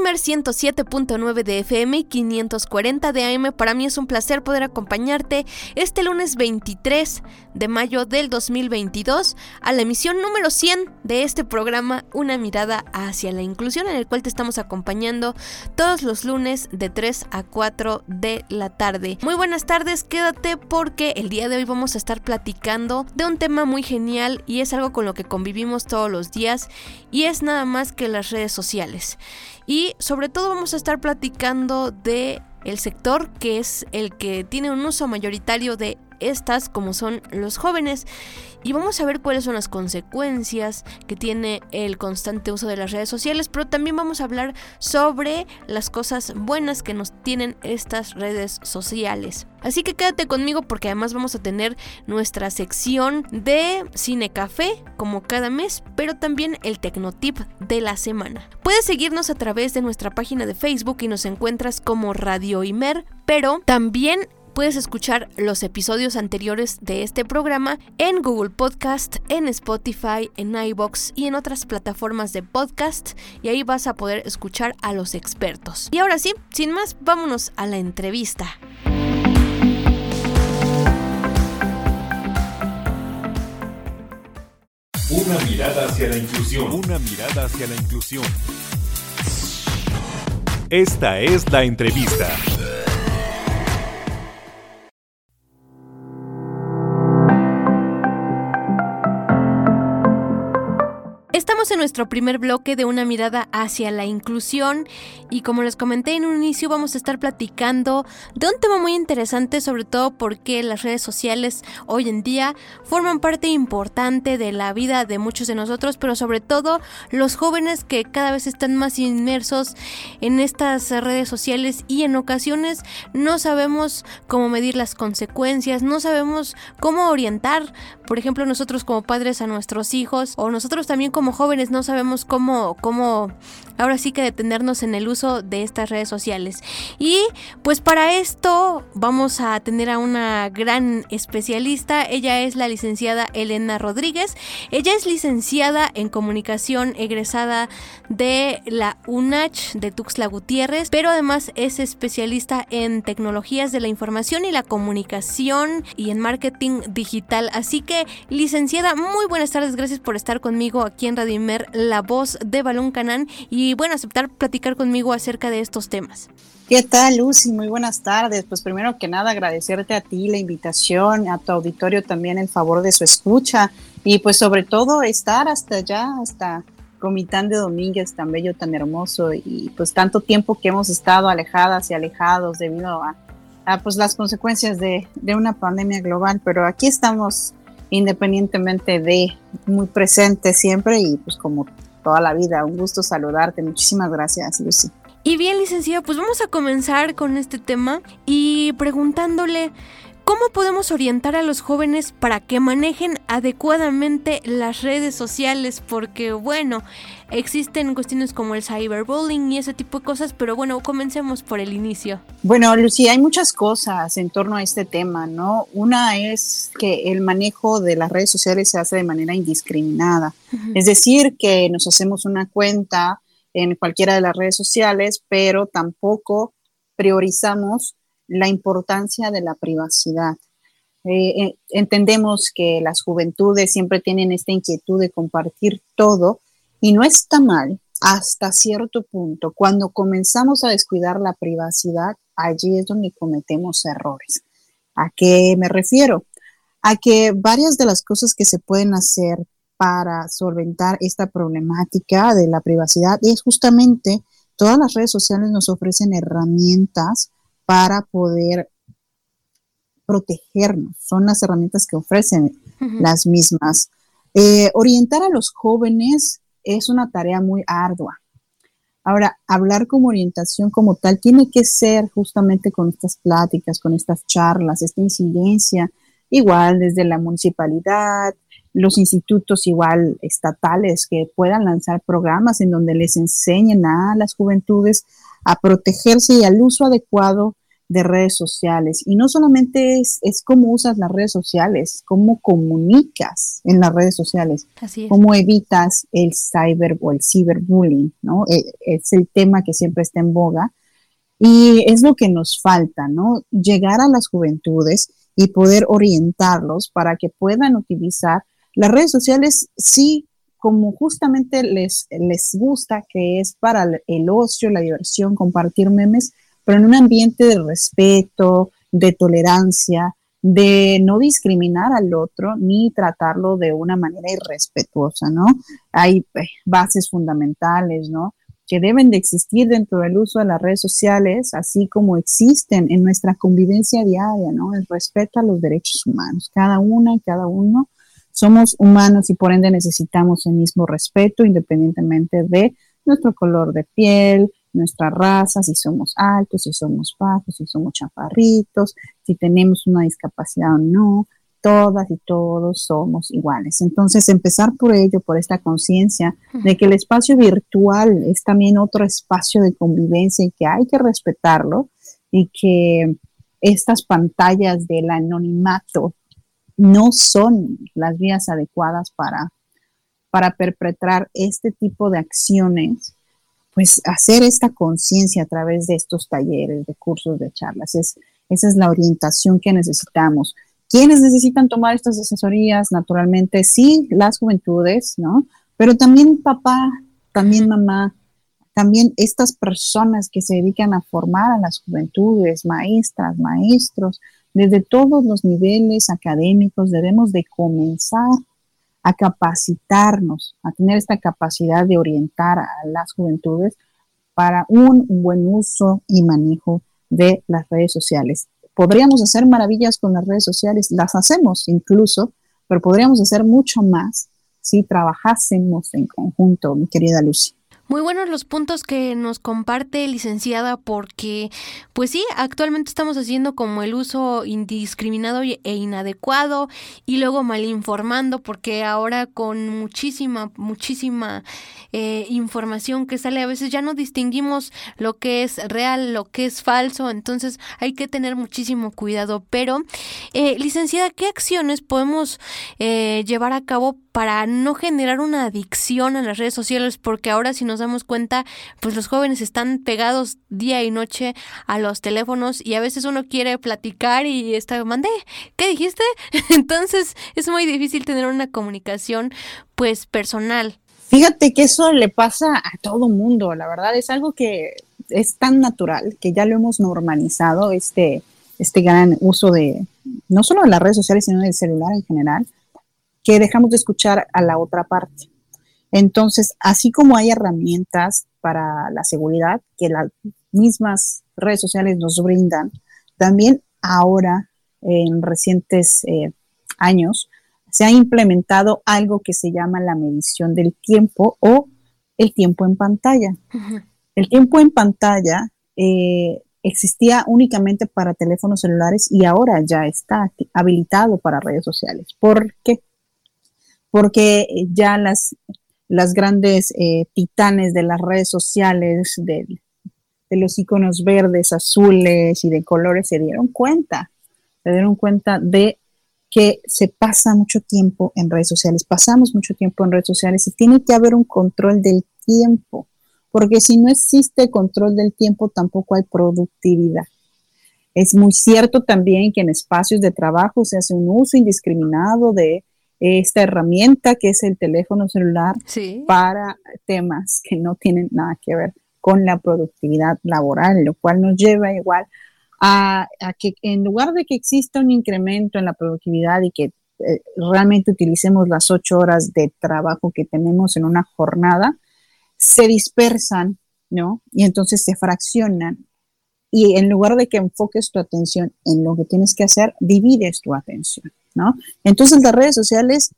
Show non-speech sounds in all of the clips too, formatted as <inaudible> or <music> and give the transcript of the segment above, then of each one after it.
Radio Imer 107.9 de FM y 540 de AM. Para mí es un placer poder acompañarte este lunes 23 de mayo del 2022 a la emisión número 100 de este programa Una mirada hacia la inclusión en el cual te estamos acompañando todos los lunes de 3 a 4 de la tarde. Muy buenas tardes, quédate porque el día de hoy vamos a estar platicando de un tema muy genial y es algo con lo que convivimos todos los días y es nada más que las redes sociales. Y sobre todo vamos a estar platicando de el sector que es el que tiene un uso mayoritario de estas como son los jóvenes y vamos a ver cuáles son las consecuencias que tiene el constante uso de las redes sociales, pero también vamos a hablar sobre las cosas buenas que nos tienen estas redes sociales. Así que quédate conmigo porque además vamos a tener nuestra sección de Cine Café como cada mes, pero también el Tecnotip de la semana. Puedes seguirnos a través de nuestra página de Facebook y nos encuentras como Radio Imer, pero también Puedes escuchar los episodios anteriores de este programa en Google Podcast, en Spotify, en iBox y en otras plataformas de podcast y ahí vas a poder escuchar a los expertos. Y ahora sí, sin más, vámonos a la entrevista. Una mirada hacia la inclusión. Una mirada hacia la inclusión. Esta es la entrevista. Estamos en nuestro primer bloque de una mirada hacia la inclusión y como les comenté en un inicio vamos a estar platicando de un tema muy interesante sobre todo porque las redes sociales hoy en día forman parte importante de la vida de muchos de nosotros pero sobre todo los jóvenes que cada vez están más inmersos en estas redes sociales y en ocasiones no sabemos cómo medir las consecuencias, no sabemos cómo orientar por ejemplo nosotros como padres a nuestros hijos o nosotros también como jóvenes no sabemos cómo, cómo ahora sí que detenernos en el uso de estas redes sociales. Y pues para esto vamos a tener a una gran especialista. Ella es la licenciada Elena Rodríguez. Ella es licenciada en comunicación egresada de la UNACH de Tuxtla Gutiérrez, pero además es especialista en tecnologías de la información y la comunicación y en marketing digital. Así que, licenciada, muy buenas tardes. Gracias por estar conmigo aquí en Radio Imer, la voz de Balón Canán. Y bueno, aceptar platicar conmigo acerca de estos temas. ¿Qué tal, Lucy? Muy buenas tardes. Pues primero que nada, agradecerte a ti la invitación, a tu auditorio también el favor de su escucha y pues sobre todo estar hasta allá, hasta Comitán de Domínguez, tan bello, tan hermoso y pues tanto tiempo que hemos estado alejadas y alejados debido a, pues las consecuencias de una pandemia global, pero aquí estamos independientemente de muy presentes siempre y pues como toda la vida. Un gusto saludarte. Muchísimas gracias, Lucy. Y bien, licenciada, pues vamos a comenzar con este tema y preguntándole cómo podemos orientar a los jóvenes para que manejen adecuadamente las redes sociales, porque bueno, existen cuestiones como el cyberbullying y ese tipo de cosas, pero bueno, comencemos por el inicio. Bueno, Lucía, hay muchas cosas en torno a este tema, ¿no? Una es que el manejo de las redes sociales se hace de manera indiscriminada, es decir, que nos hacemos una cuenta en cualquiera de las redes sociales, pero tampoco priorizamos la importancia de la privacidad. Eh, eh, entendemos que las juventudes siempre tienen esta inquietud de compartir todo y no está mal hasta cierto punto. Cuando comenzamos a descuidar la privacidad, allí es donde cometemos errores. ¿A qué me refiero? A que varias de las cosas que se pueden hacer para solventar esta problemática de la privacidad es justamente todas las redes sociales nos ofrecen herramientas para poder protegernos. Son las herramientas que ofrecen las mismas. Eh, orientar a los jóvenes es una tarea muy ardua. Ahora, hablar como orientación como tal tiene que ser justamente con estas pláticas, con estas charlas, esta incidencia, igual desde la municipalidad, los institutos igual estatales que puedan lanzar programas en donde les enseñen a las juventudes a protegerse y al uso adecuado de redes sociales. Y no solamente es, es cómo usas las redes sociales, cómo comunicas en las redes sociales, cómo evitas el cyber o el ciberbullying, ¿no? E, es el tema que siempre está en boga. Y es lo que nos falta, ¿no? Llegar a las juventudes y poder orientarlos para que puedan utilizar las redes sociales, sí, como justamente les, les gusta, que es para el ocio, la diversión, compartir memes, pero en un ambiente de respeto, de tolerancia, de no discriminar al otro ni tratarlo de una manera irrespetuosa, ¿no? Hay eh, bases fundamentales, ¿no? Que deben de existir dentro del uso de las redes sociales, así como existen en nuestra convivencia diaria, ¿no? El respeto a los derechos humanos, cada una y cada uno somos humanos y por ende necesitamos el mismo respeto independientemente de nuestro color de piel, nuestra raza, si somos altos, si somos bajos, si somos chaparritos, si tenemos una discapacidad o no, todas y todos somos iguales. Entonces, empezar por ello, por esta conciencia de que el espacio virtual es también otro espacio de convivencia y que hay que respetarlo y que estas pantallas del anonimato no son las vías adecuadas para, para perpetrar este tipo de acciones pues hacer esta conciencia a través de estos talleres, de cursos, de charlas. Es, esa es la orientación que necesitamos. ¿Quiénes necesitan tomar estas asesorías? Naturalmente, sí, las juventudes, ¿no? Pero también papá, también mamá, también estas personas que se dedican a formar a las juventudes, maestras, maestros, desde todos los niveles académicos debemos de comenzar a capacitarnos, a tener esta capacidad de orientar a las juventudes para un buen uso y manejo de las redes sociales. Podríamos hacer maravillas con las redes sociales, las hacemos incluso, pero podríamos hacer mucho más si trabajásemos en conjunto, mi querida Lucy. Muy buenos los puntos que nos comparte licenciada porque, pues sí, actualmente estamos haciendo como el uso indiscriminado e inadecuado y luego mal informando porque ahora con muchísima, muchísima eh, información que sale a veces ya no distinguimos lo que es real, lo que es falso, entonces hay que tener muchísimo cuidado. Pero, eh, licenciada, ¿qué acciones podemos eh, llevar a cabo para no generar una adicción a las redes sociales, porque ahora si nos damos cuenta, pues los jóvenes están pegados día y noche a los teléfonos y a veces uno quiere platicar y está, mandé, ¿qué dijiste? <laughs> Entonces es muy difícil tener una comunicación pues personal. Fíjate que eso le pasa a todo mundo, la verdad es algo que es tan natural que ya lo hemos normalizado, este, este gran uso de no solo de las redes sociales, sino del celular en general que dejamos de escuchar a la otra parte. Entonces, así como hay herramientas para la seguridad que las mismas redes sociales nos brindan, también ahora, en recientes eh, años, se ha implementado algo que se llama la medición del tiempo o el tiempo en pantalla. El tiempo en pantalla eh, existía únicamente para teléfonos celulares y ahora ya está habilitado para redes sociales. ¿Por qué? porque ya las, las grandes eh, titanes de las redes sociales, de, de los iconos verdes, azules y de colores, se dieron cuenta, se dieron cuenta de que se pasa mucho tiempo en redes sociales, pasamos mucho tiempo en redes sociales y tiene que haber un control del tiempo, porque si no existe control del tiempo tampoco hay productividad. Es muy cierto también que en espacios de trabajo se hace un uso indiscriminado de esta herramienta que es el teléfono celular para temas que no tienen nada que ver con la productividad laboral, lo cual nos lleva igual a, que en lugar de que exista un incremento en la productividad y que eh, realmente utilicemos las ocho horas de trabajo que tenemos en una jornada, se dispersan, ¿no? Y entonces se fraccionan. Y en lugar de que enfoques tu atención en lo que tienes que hacer, divides tu atención, ¿no? Entonces las redes sociales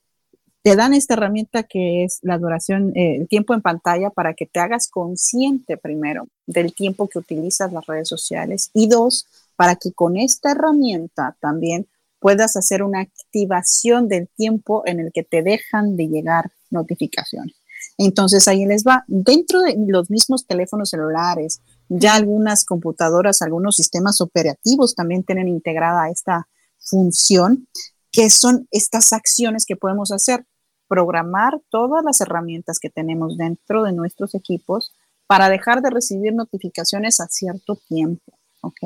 te dan esta herramienta que es la duración, eh, el tiempo en pantalla para que te hagas consciente primero del tiempo que utilizas las redes sociales y dos, para que con esta herramienta también puedas hacer una activación del tiempo en el que te dejan de llegar notificaciones. Entonces ahí les va. Dentro de los mismos teléfonos celulares, ya algunas computadoras, algunos sistemas operativos también tienen integrada esta función, que son estas acciones que podemos hacer. Programar todas las herramientas que tenemos dentro de nuestros equipos para dejar de recibir notificaciones a cierto tiempo, ¿ok?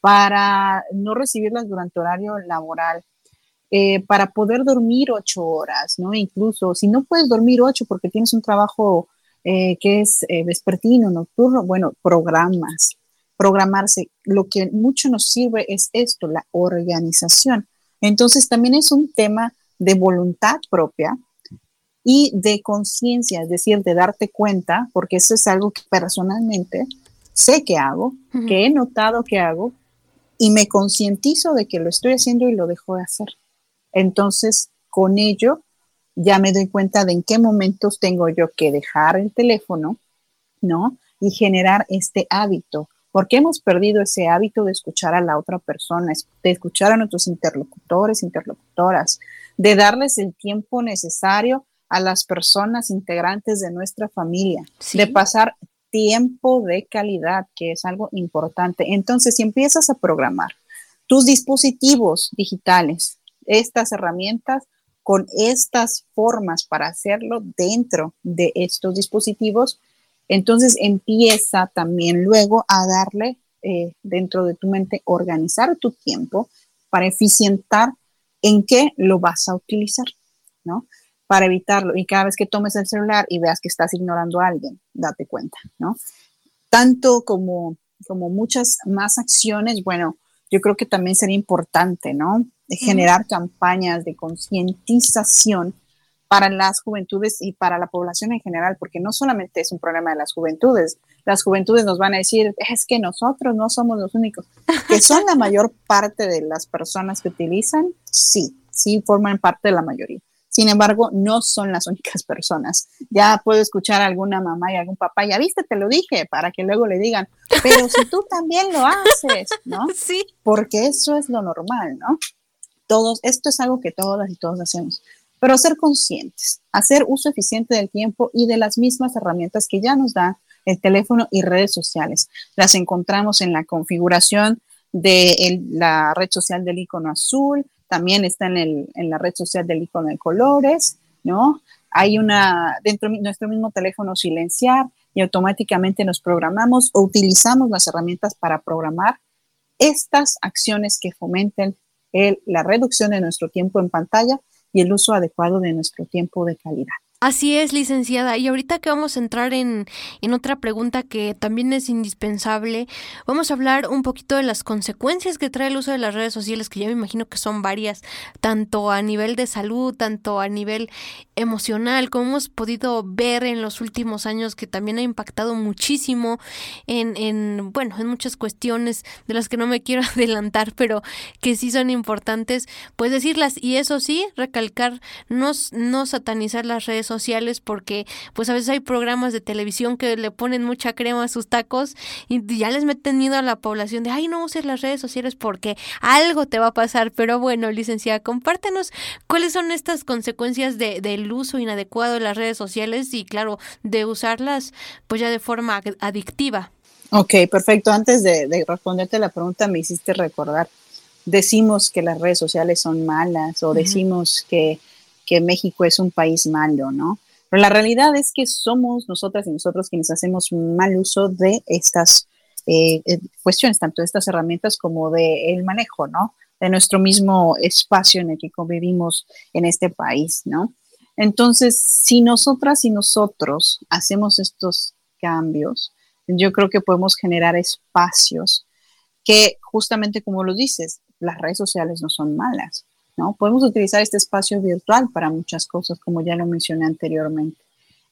para no recibirlas durante horario laboral, eh, para poder dormir ocho horas, ¿no? Incluso si no puedes dormir ocho porque tienes un trabajo eh, que es eh, vespertino, nocturno, bueno, programas, programarse. Lo que mucho nos sirve es esto, la organización. Entonces también es un tema de voluntad propia y de conciencia, es decir, de darte cuenta, porque eso es algo que personalmente sé que hago, que he notado que hago y me concientizo de que lo estoy haciendo y lo dejo de hacer. Entonces, con ello, ya me doy cuenta de en qué momentos tengo yo que dejar el teléfono, ¿no? Y generar este hábito, porque hemos perdido ese hábito de escuchar a la otra persona, de escuchar a nuestros interlocutores, interlocutoras, de darles el tiempo necesario a las personas integrantes de nuestra familia, de pasar tiempo de calidad, que es algo importante. Entonces, si empiezas a programar tus dispositivos digitales, estas herramientas, con estas formas para hacerlo dentro de estos dispositivos, entonces empieza también luego a darle eh, dentro de tu mente, organizar tu tiempo para eficientar en qué lo vas a utilizar, ¿no? para evitarlo. Y cada vez que tomes el celular y veas que estás ignorando a alguien, date cuenta, ¿no? Tanto como, como muchas más acciones, bueno, yo creo que también sería importante, ¿no? De generar campañas de concientización para las juventudes y para la población en general, porque no solamente es un problema de las juventudes, las juventudes nos van a decir, es que nosotros no somos los únicos, que son la mayor parte de las personas que utilizan, sí, sí forman parte de la mayoría. Sin embargo, no son las únicas personas. Ya puedo escuchar a alguna mamá y algún papá, ya viste, te lo dije, para que luego le digan, pero si tú también lo haces, ¿no? <laughs> Sí. Porque eso es lo normal, ¿no? Todos, esto es algo que todas y todos hacemos. Pero ser conscientes, hacer uso eficiente del tiempo y de las mismas herramientas que ya nos da el teléfono y redes sociales. Las encontramos en la configuración de la red social del icono azul, también está en, el, la red social del icono de colores, ¿no? Hay una, dentro de nuestro mismo teléfono silenciar y automáticamente nos programamos o utilizamos las herramientas para programar estas acciones que fomenten la reducción de nuestro tiempo en pantalla y el uso adecuado de nuestro tiempo de calidad. Así es, licenciada. Y ahorita que vamos a entrar en, en, otra pregunta que también es indispensable, vamos a hablar un poquito de las consecuencias que trae el uso de las redes sociales, que ya me imagino que son varias, tanto a nivel de salud, tanto a nivel emocional, como hemos podido ver en los últimos años, que también ha impactado muchísimo en, en bueno, en muchas cuestiones de las que no me quiero <laughs> adelantar, pero que sí son importantes, pues decirlas. Y eso sí, recalcar, no, no satanizar las redes sociales porque pues a veces hay programas de televisión que le ponen mucha crema a sus tacos y ya les meten miedo a la población de, ay, no uses las redes sociales porque algo te va a pasar. Pero bueno, licenciada, compártenos cuáles son estas consecuencias de, del uso inadecuado de las redes sociales y claro, de usarlas pues ya de forma adictiva. Ok, perfecto. Antes de, de responderte la pregunta, me hiciste recordar decimos que las redes sociales son malas o decimos que que México es un país malo, ¿no? Pero la realidad es que somos nosotras y nosotros quienes hacemos mal uso de estas eh, eh, cuestiones, tanto de estas herramientas como de el manejo, ¿no? De nuestro mismo espacio en el que convivimos en este país, ¿no? Entonces, si nosotras y nosotros hacemos estos cambios, yo creo que podemos generar espacios que justamente como lo dices, las redes sociales no son malas, ¿no? Podemos utilizar este espacio virtual para muchas cosas, como ya lo mencioné anteriormente.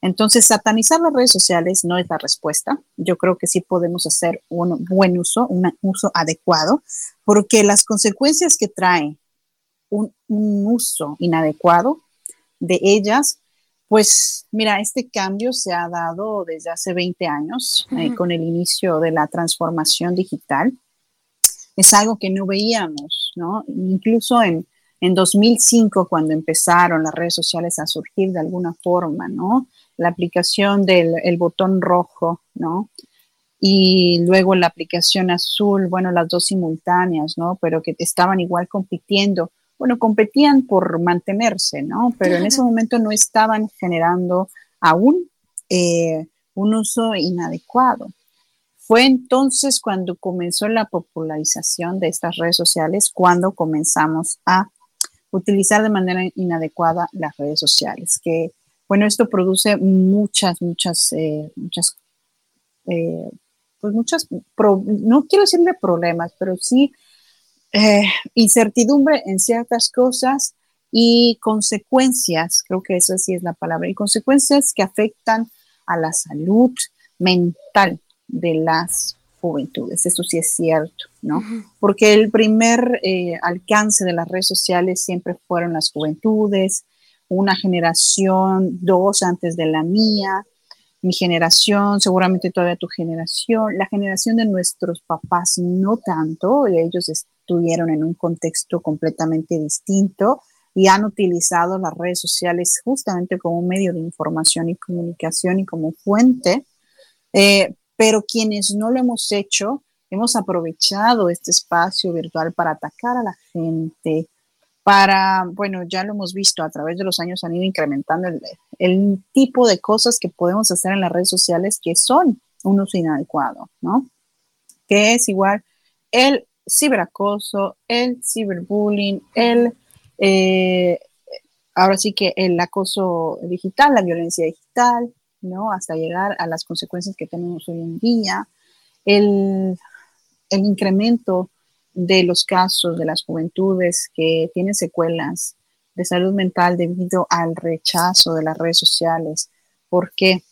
Entonces, satanizar las redes sociales no es la respuesta. Yo creo que sí podemos hacer un buen uso, un uso adecuado, porque las consecuencias que trae un, uso inadecuado de ellas, pues mira, este cambio se ha dado desde hace 20 años eh, con el inicio de la transformación digital. Es algo que no veíamos, ¿no? Incluso en, en 2005, cuando empezaron las redes sociales a surgir de alguna forma, ¿no? La aplicación del botón rojo, ¿no? Y luego la aplicación azul, bueno, las dos simultáneas, ¿no? Pero que estaban igual compitiendo. Bueno, competían por mantenerse, ¿no? Pero en ese momento no estaban generando aún eh, un uso inadecuado. Fue entonces cuando comenzó la popularización de estas redes sociales, cuando comenzamos a utilizar de manera inadecuada las redes sociales, que bueno, esto produce muchas, muchas, eh, muchas, eh, pues muchas, no quiero decirle problemas, pero sí eh, incertidumbre en ciertas cosas y consecuencias, creo que eso sí es la palabra, y consecuencias que afectan a la salud mental de las juventudes, eso sí es cierto, ¿no? Porque el primer eh, alcance de las redes sociales siempre fueron las juventudes, una generación, dos antes de la mía, mi generación, seguramente todavía tu generación, la generación de nuestros papás no tanto, ellos estuvieron en un contexto completamente distinto y han utilizado las redes sociales justamente como un medio de información y comunicación y como fuente eh, pero quienes no lo hemos hecho, hemos aprovechado este espacio virtual para atacar a la gente, para, bueno, ya lo hemos visto, a través de los años han ido incrementando el, tipo de cosas que podemos hacer en las redes sociales que son un uso inadecuado, ¿no? Que es igual el ciberacoso, el ciberbullying, el, eh, ahora sí que el acoso digital, la violencia digital, ¿no? Hasta llegar a las consecuencias que tenemos hoy en día, el, incremento de los casos de las juventudes que tienen secuelas de salud mental debido al rechazo de las redes sociales. ¿Por qué?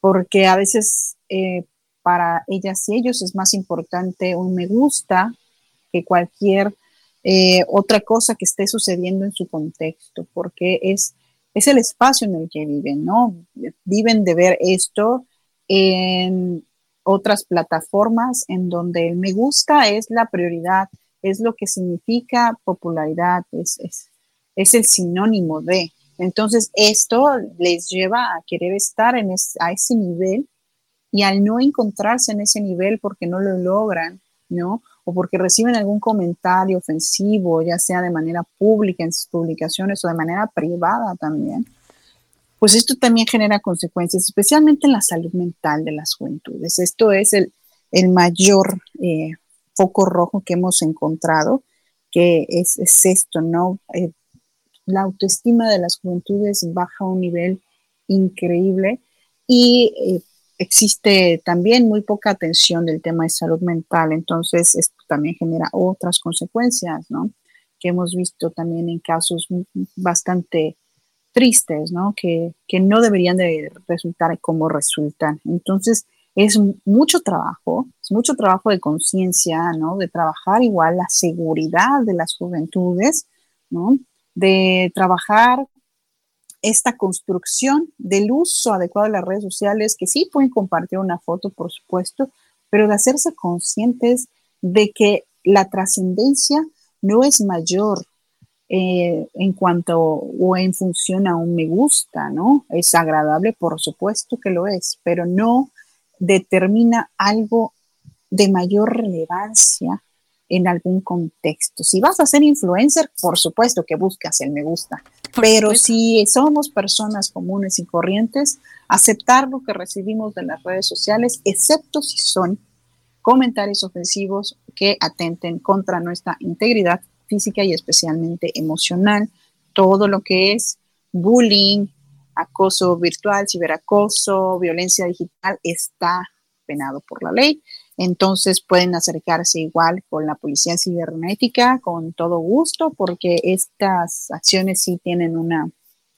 Porque a veces eh, para ellas y ellos es más importante un me gusta que cualquier eh, otra cosa que esté sucediendo en su contexto, porque es es el espacio en el que viven, ¿no? Viven de ver esto en otras plataformas en donde el me gusta es la prioridad, es lo que significa popularidad, es, es, el sinónimo de. Entonces, esto les lleva a querer estar en a ese nivel y al no encontrarse en ese nivel porque no lo logran, ¿no? O porque reciben algún comentario ofensivo, ya sea de manera pública en sus publicaciones o de manera privada también, pues esto también genera consecuencias, especialmente en la salud mental de las juventudes. Esto es el, mayor eh, foco rojo que hemos encontrado, que es, esto, ¿no? Eh, la autoestima de las juventudes baja a un nivel increíble y eh, existe también muy poca atención del tema de salud mental, entonces esto también genera otras consecuencias, ¿no? Que hemos visto también en casos bastante tristes, ¿no? Que, que no deberían de resultar como resultan. Entonces, es mucho trabajo, es mucho trabajo de conciencia, ¿no? De trabajar igual la seguridad de las juventudes, ¿no? De trabajar esta construcción del uso adecuado de las redes sociales, que sí pueden compartir una foto, por supuesto, pero de hacerse conscientes de que la trascendencia no es mayor eh, en cuanto o en función a un me gusta, ¿no? Es agradable, por supuesto que lo es, pero no determina algo de mayor relevancia en algún contexto. Si vas a ser influencer, por supuesto que buscas el me gusta, pero si somos personas comunes y corrientes, aceptar lo que recibimos de las redes sociales, excepto si son comentarios ofensivos que atenten contra nuestra integridad física y especialmente emocional, todo lo que es bullying, acoso virtual, ciberacoso, violencia digital está penado por la ley Entonces pueden acercarse igual con la policía cibernética con todo gusto porque estas acciones sí tienen una,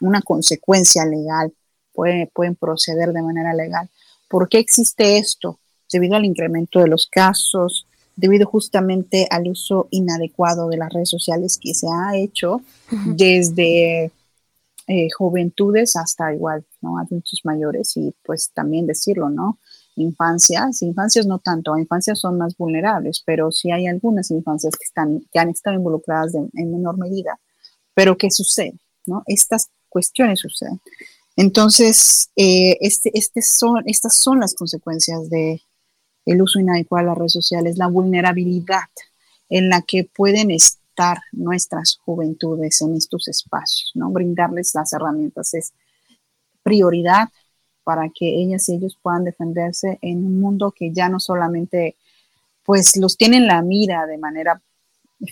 una consecuencia legal, pueden, pueden proceder de manera legal. ¿Por qué existe esto? Debido al incremento de los casos, debido justamente al uso inadecuado de las redes sociales que se ha hecho desde eh, juventudes hasta igual, ¿no? Adultos mayores y pues también decirlo, ¿no? infancias, infancias no tanto, infancias son más vulnerables, pero sí hay algunas infancias que, están, que han estado involucradas en menor medida. Pero ¿qué sucede? ¿no? Estas cuestiones suceden. Entonces, eh, este, este son, estas son las consecuencias de el uso inadecuado de las redes sociales, la vulnerabilidad en la que pueden estar nuestras juventudes en estos espacios, ¿no? Brindarles las herramientas es prioridad para que ellas y ellos puedan defenderse en un mundo que ya no solamente pues los tiene en la mira de manera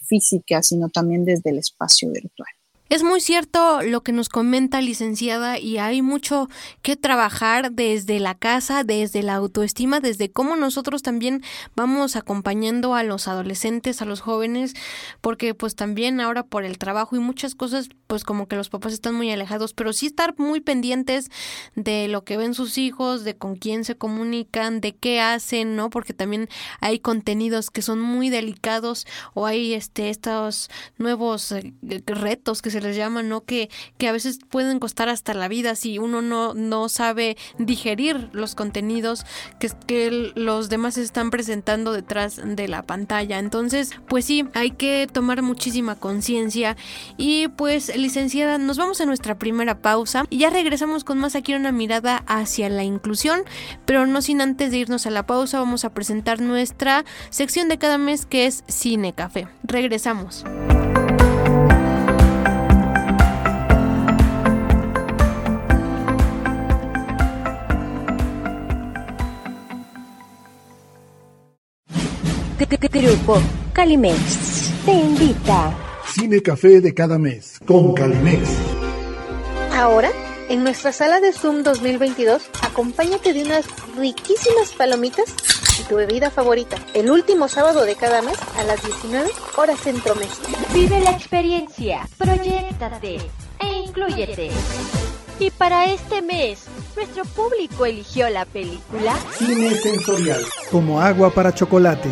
física, sino también desde el espacio virtual. Es muy cierto lo que nos comenta licenciada y hay mucho que trabajar desde la casa, desde la autoestima, desde cómo nosotros también vamos acompañando a los adolescentes, a los jóvenes, porque pues también ahora por el trabajo y muchas cosas, pues como que los papás están muy alejados, pero sí estar muy pendientes de lo que ven sus hijos, de con quién se comunican, de qué hacen, ¿no? Porque también hay contenidos que son muy delicados o hay este estos nuevos eh, retos que se les llama, ¿no? Que, que a veces pueden costar hasta la vida si uno no, no sabe digerir los contenidos que, que los demás están presentando detrás de la pantalla. Entonces, pues sí, hay que tomar muchísima conciencia. Y pues, licenciada, nos vamos a nuestra primera pausa y ya regresamos con más aquí una mirada hacia la inclusión, pero no sin antes de irnos a la pausa, vamos a presentar nuestra sección de cada mes que es Cine Café. Regresamos. Grupo Calimex te invita. Cine Café de cada mes con Calimex. Ahora, en nuestra sala de Zoom 2022, acompáñate de unas riquísimas palomitas y tu bebida favorita. El último sábado de cada mes a las 19 horas Centro México. Vive la experiencia, proyectate e incluyete. Y para este mes, nuestro público eligió la película Cine Sensorial. Como agua para chocolate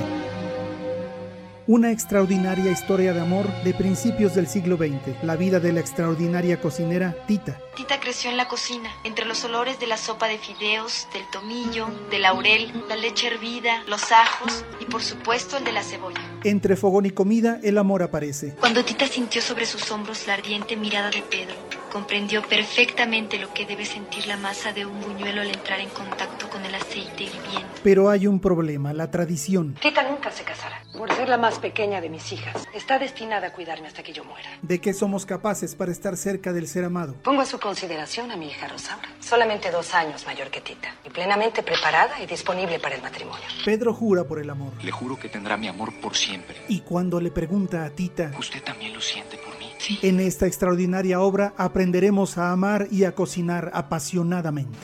una extraordinaria historia de amor de principios del siglo XX, la vida de la extraordinaria cocinera Tita. Tita creció en la cocina, entre los olores de la sopa de fideos, del tomillo, del laurel, la leche hervida, los ajos y por supuesto el de la cebolla. Entre fogón y comida el amor aparece. Cuando Tita sintió sobre sus hombros la ardiente mirada de Pedro, comprendió perfectamente lo que debe sentir la masa de un buñuelo al entrar en contacto con el aceite hirviendo. Pero hay un problema, la tradición. Tita nunca se casará. Por ser la más pequeña de mis hijas, está destinada a cuidarme hasta que yo muera. ¿De qué somos capaces para estar cerca del ser amado? Pongo a su consideración a mi hija Rosaura, solamente dos años mayor que Tita, y plenamente preparada y disponible para el matrimonio. Pedro jura por el amor. Le juro que tendrá mi amor por siempre. Y cuando le pregunta a Tita, ¿usted también lo siente por? Sí. En esta extraordinaria obra aprenderemos a amar y a cocinar apasionadamente.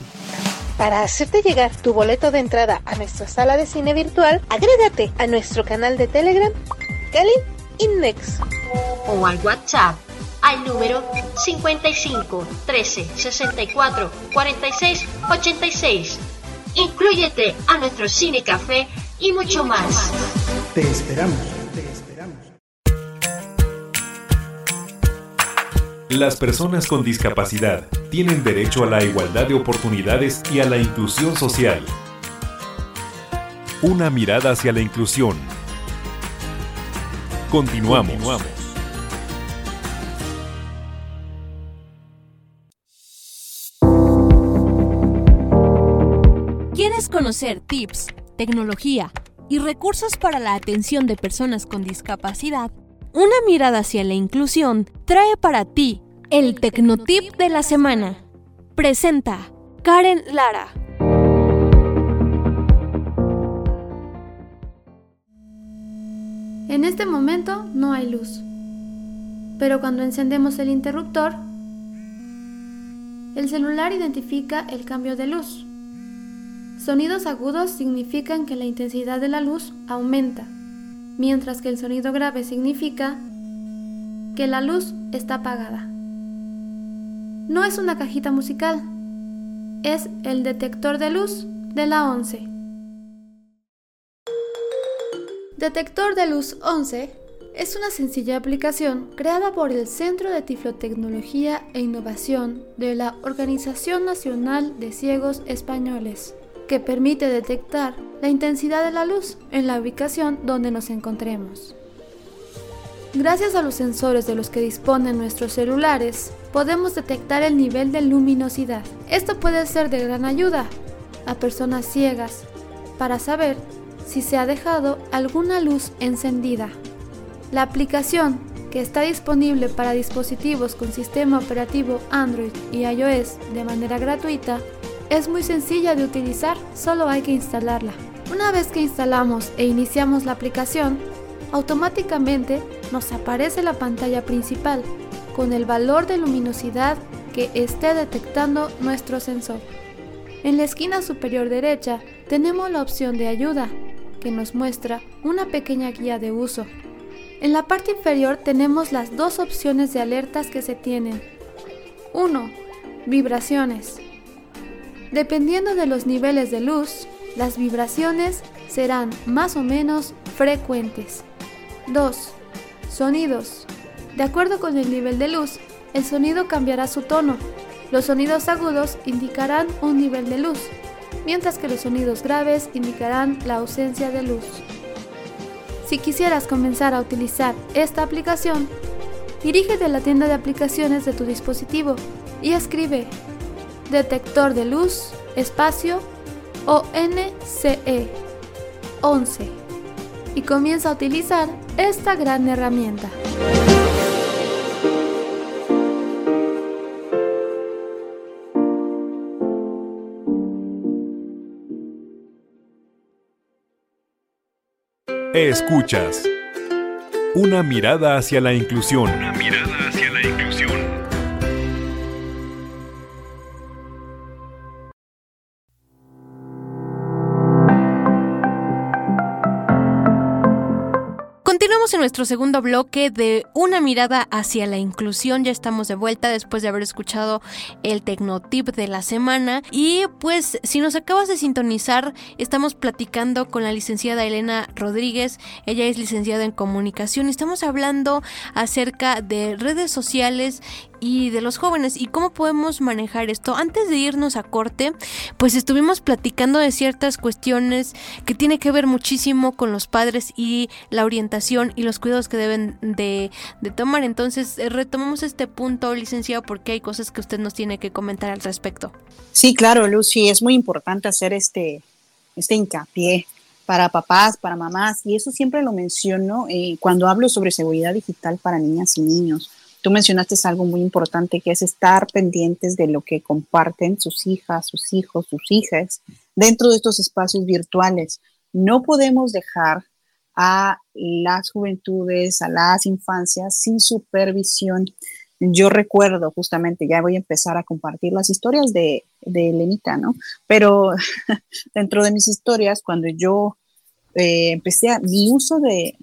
Para hacerte llegar tu boleto de entrada a nuestra sala de cine virtual, agrégate a nuestro canal de Telegram, Cali Index. O al WhatsApp al número 55 13 64 46 86. Inclúyete a nuestro cine café y mucho más. Te esperamos. Las personas con discapacidad tienen derecho a la igualdad de oportunidades y a la inclusión social. Una mirada hacia la inclusión. Continuamos. ¿Quieres conocer tips, tecnología y recursos para la atención de personas con discapacidad? Una mirada hacia la inclusión trae para ti el Tecnotip de la semana. Presenta Karen Lara. En este momento no hay luz, pero cuando encendemos el interruptor, el celular identifica el cambio de luz. Sonidos agudos significan que la intensidad de la luz aumenta, mientras que el sonido grave significa que la luz está apagada. No es una cajita musical, es el detector de luz de la 11. Detector de luz 11 es una sencilla aplicación creada por el Centro de Tiflotecnología e Innovación de la Organización Nacional de Ciegos Españoles, que permite detectar la intensidad de la luz en la ubicación donde nos encontremos. Gracias a los sensores de los que disponen nuestros celulares, podemos detectar el nivel de luminosidad. Esto puede ser de gran ayuda a personas ciegas para saber si se ha dejado alguna luz encendida. La aplicación, que está disponible para dispositivos con sistema operativo Android y iOS de manera gratuita, es muy sencilla de utilizar, solo hay que instalarla. Una vez que instalamos e iniciamos la aplicación, automáticamente nos aparece la pantalla principal con el valor de luminosidad que esté detectando nuestro sensor. En la esquina superior derecha tenemos la opción de ayuda, que nos muestra una pequeña guía de uso. En la parte inferior tenemos las dos opciones de alertas que se tienen. 1. Vibraciones. Dependiendo de los niveles de luz, las vibraciones serán más o menos frecuentes. 2. Sonidos. De acuerdo con el nivel de luz, el sonido cambiará su tono. Los sonidos agudos indicarán un nivel de luz, mientras que los sonidos graves indicarán la ausencia de luz. Si quisieras comenzar a utilizar esta aplicación, dirígete a la tienda de aplicaciones de tu dispositivo y escribe detector de luz espacio ONCE 11 y comienza a utilizar esta gran herramienta. Escuchas. Una mirada hacia la inclusión. Una mirada En nuestro segundo bloque de Una mirada hacia la inclusión. Ya estamos de vuelta después de haber escuchado el Tecnotip de la semana. Y pues, si nos acabas de sintonizar, estamos platicando con la licenciada Elena Rodríguez. Ella es licenciada en comunicación. Estamos hablando acerca de redes sociales y de los jóvenes y cómo podemos manejar esto. Antes de irnos a corte, pues estuvimos platicando de ciertas cuestiones que tiene que ver muchísimo con los padres y la orientación y los cuidados que deben de, de tomar. Entonces, eh, retomamos este punto, licenciado, porque hay cosas que usted nos tiene que comentar al respecto. Sí, claro, Lucy, es muy importante hacer este, este hincapié para papás, para mamás, y eso siempre lo menciono eh, cuando hablo sobre seguridad digital para niñas y niños Tú mencionaste algo muy importante que es estar pendientes de lo que comparten sus hijas, sus hijos, sus hijas dentro de estos espacios virtuales. No podemos dejar a las juventudes, a las infancias sin supervisión. Yo recuerdo justamente, ya voy a empezar a compartir las historias de, de Lenita, ¿no? Pero <laughs> dentro de mis historias, cuando yo eh, empecé a, mi uso de,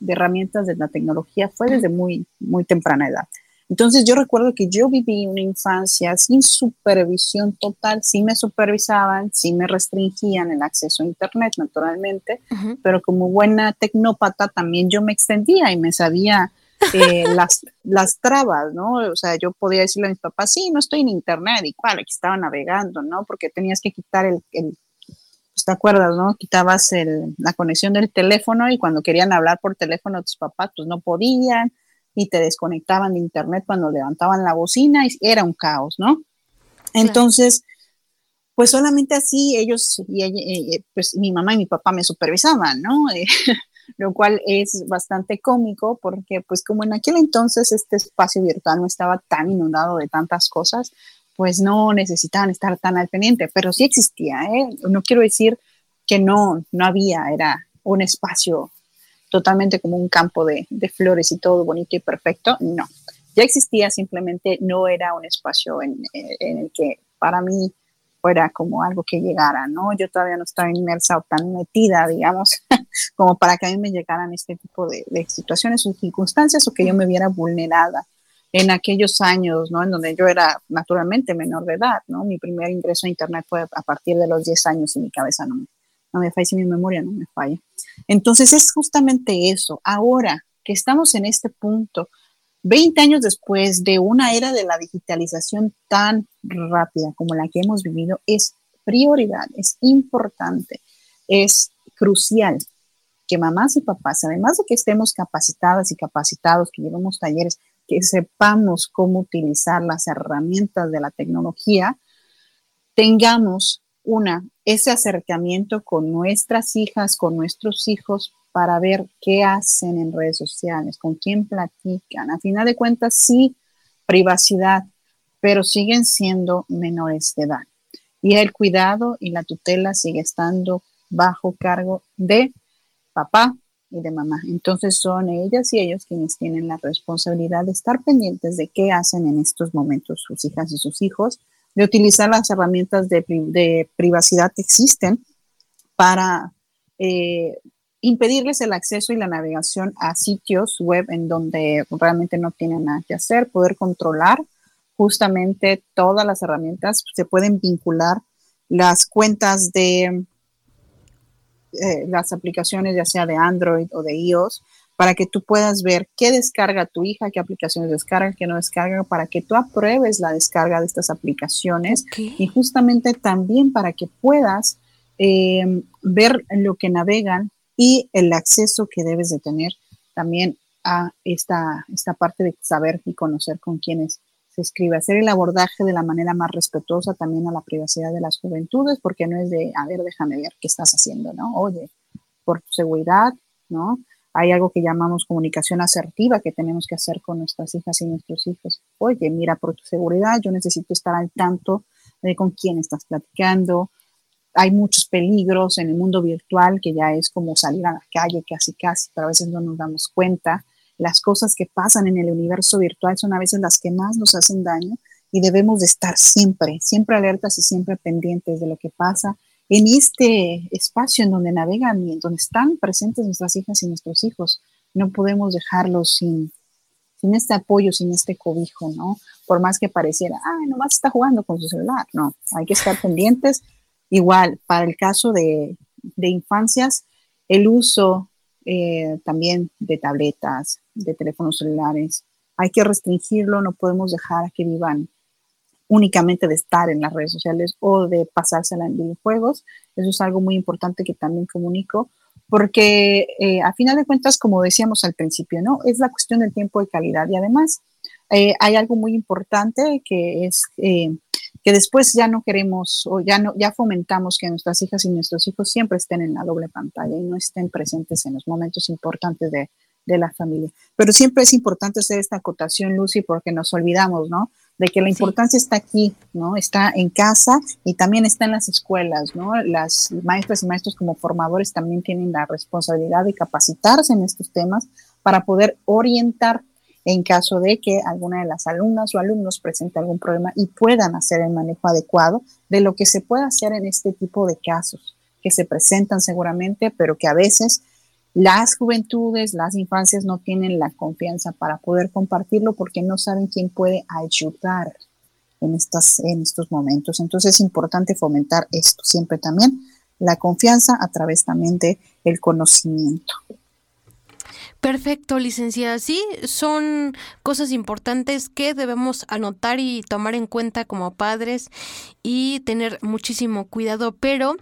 de herramientas de la tecnología fue desde muy, muy temprana edad. Entonces yo recuerdo que yo viví una infancia sin supervisión total, sí me supervisaban, sí me restringían el acceso a Internet naturalmente, pero como buena tecnópata también yo me extendía y me sabía eh, <laughs> las, las trabas, ¿no? O sea, yo podía decirle a mis papás, sí, no estoy en Internet, y cuál, aquí estaba navegando, ¿no? Porque tenías que quitar el, el te acuerdas, ¿no? Quitabas la conexión del teléfono y cuando querían hablar por teléfono tus papás, pues no podían y te desconectaban de internet cuando levantaban la bocina y era un caos, ¿no? Entonces, pues solamente así ellos y eh, eh, pues mi mamá y mi papá me supervisaban, ¿no? <laughs> lo cual es bastante cómico porque pues como en aquel entonces este espacio virtual no estaba tan inundado de tantas cosas, pues no necesitaban estar tan al pendiente, pero sí existía, ¿eh? No quiero decir que no, no había, era un espacio totalmente como un campo de, flores y todo bonito y perfecto, no. Ya existía, simplemente no era un espacio en, el que para mí fuera como algo que llegara, ¿no? Yo todavía no estaba inmersa o tan metida, digamos, <laughs> como para que a mí me llegaran este tipo de, situaciones o circunstancias o que yo me viera vulnerada en aquellos años, ¿no? En donde yo era naturalmente menor de edad, ¿no? Mi primer ingreso a Internet fue a partir de los 10 años y mi cabeza no, no me falla, si mi memoria no me falla. Entonces es justamente eso. Ahora que estamos en este punto, 20 años después de una era de la digitalización tan rápida como la que hemos vivido, es prioridad, es importante, es crucial que mamás y papás, además de que estemos capacitadas y capacitados, que llevemos talleres, que sepamos cómo utilizar las herramientas de la tecnología, tengamos una, ese acercamiento con nuestras hijas, con nuestros hijos, para ver qué hacen en redes sociales, con quién platican. A final de cuentas, sí, privacidad, pero siguen siendo menores de edad. Y el cuidado y la tutela sigue estando bajo cargo de papá y de mamá. Entonces son ellas y ellos quienes tienen la responsabilidad de estar pendientes de qué hacen en estos momentos sus hijas y sus hijos, de utilizar las herramientas de, privacidad que existen para eh, impedirles el acceso y la navegación a sitios web en donde realmente no tienen nada que hacer, poder controlar justamente todas las herramientas, se pueden vincular las cuentas de eh, las aplicaciones ya sea de Android o de iOS para que tú puedas ver qué descarga tu hija, qué aplicaciones descarga, qué no descarga, para que tú apruebes la descarga de estas aplicaciones y justamente también para que puedas eh, ver lo que navegan y el acceso que debes de tener también a esta, esta parte de saber y conocer con quienes se escribe, hacer el abordaje de la manera más respetuosa también a la privacidad de las juventudes, porque no es de, a ver, déjame ver qué estás haciendo, ¿no? Oye, por seguridad, ¿no? Hay algo que llamamos comunicación asertiva que tenemos que hacer con nuestras hijas y nuestros hijos. Oye, mira, por tu seguridad, yo necesito estar al tanto de con quién estás platicando, hay muchos peligros en el mundo virtual que ya es como salir a la calle casi casi, pero a veces no nos damos cuenta. Las cosas que pasan en el universo virtual son a veces las que más nos hacen daño y debemos de estar siempre, siempre alertas y siempre pendientes de lo que pasa en este espacio en donde navegan y en donde están presentes nuestras hijas y nuestros hijos. No podemos dejarlos sin, sin este apoyo, sin este cobijo, ¿no? Por más que pareciera, ah, nomás está jugando con su celular. No, hay que estar pendientes Igual, para el caso de, infancias, el uso eh, también de tabletas, de teléfonos celulares, hay que restringirlo, no podemos dejar que vivan únicamente de estar en las redes sociales o de pasársela en videojuegos. Eso es algo muy importante que también comunico, porque eh, a final de cuentas, como decíamos al principio, ¿no? Es la cuestión del tiempo de calidad y además eh, hay algo muy importante que es que después ya no queremos o ya no ya fomentamos que nuestras hijas y nuestros hijos siempre estén en la doble pantalla y no estén presentes en los momentos importantes de, de la familia. Pero siempre es importante hacer esta acotación, Lucy, porque nos olvidamos, ¿no? De que la importancia está aquí, ¿no? Está en casa y también está en las escuelas, ¿no? Las maestras y maestros como formadores también tienen la responsabilidad de capacitarse en estos temas para poder orientar en caso de que alguna de las alumnas o alumnos presente algún problema y puedan hacer el manejo adecuado de lo que se puede hacer en este tipo de casos que se presentan seguramente, pero que a veces las juventudes, las infancias no tienen la confianza para poder compartirlo porque no saben quién puede ayudar en, estas, en estos momentos. Entonces es importante fomentar esto siempre también, la confianza a través también del el conocimiento. Perfecto, licenciada. Sí, son cosas importantes que debemos anotar y tomar en cuenta como padres y tener muchísimo cuidado, pero